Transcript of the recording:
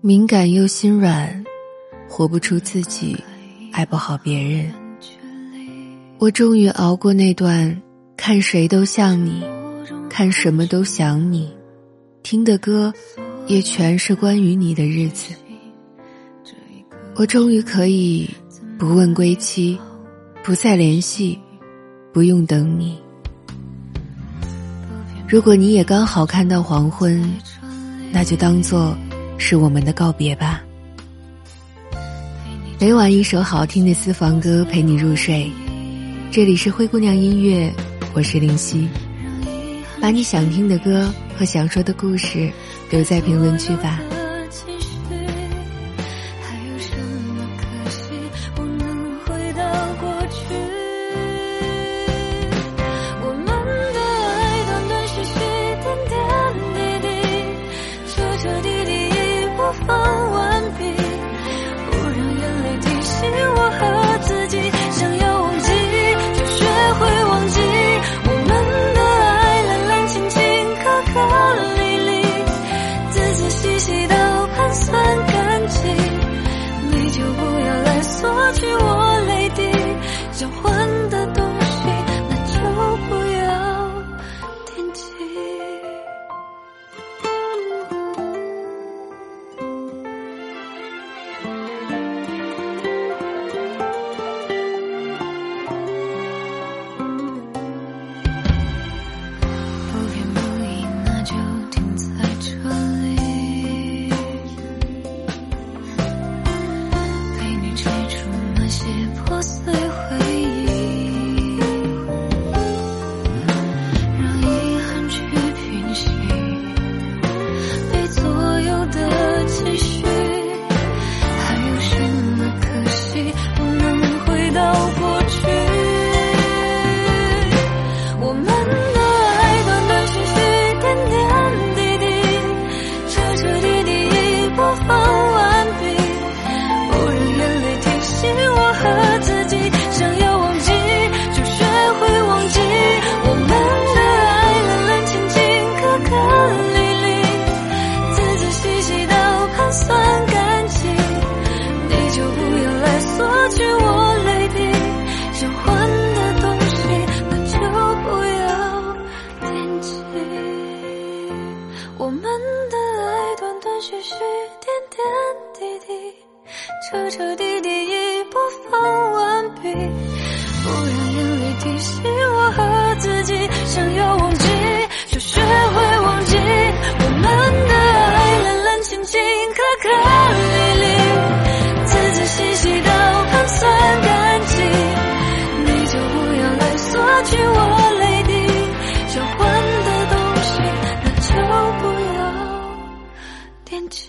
敏感又心软，活不出自己，爱不好别人。我终于熬过那段看谁都像你，看什么都想你，听的歌也全是关于你的日子。我终于可以不问归期，不再联系，不用等你。如果你也刚好看到黄昏，那就当做是我们的告别吧。每晚一首好听的私房歌陪你入睡，这里是灰姑娘音乐，我是林夕。把你想听的歌和想说的故事留在评论区吧。句句点点滴滴彻彻底底已播放完毕，不让眼泪提醒我和自己，想要。惦记。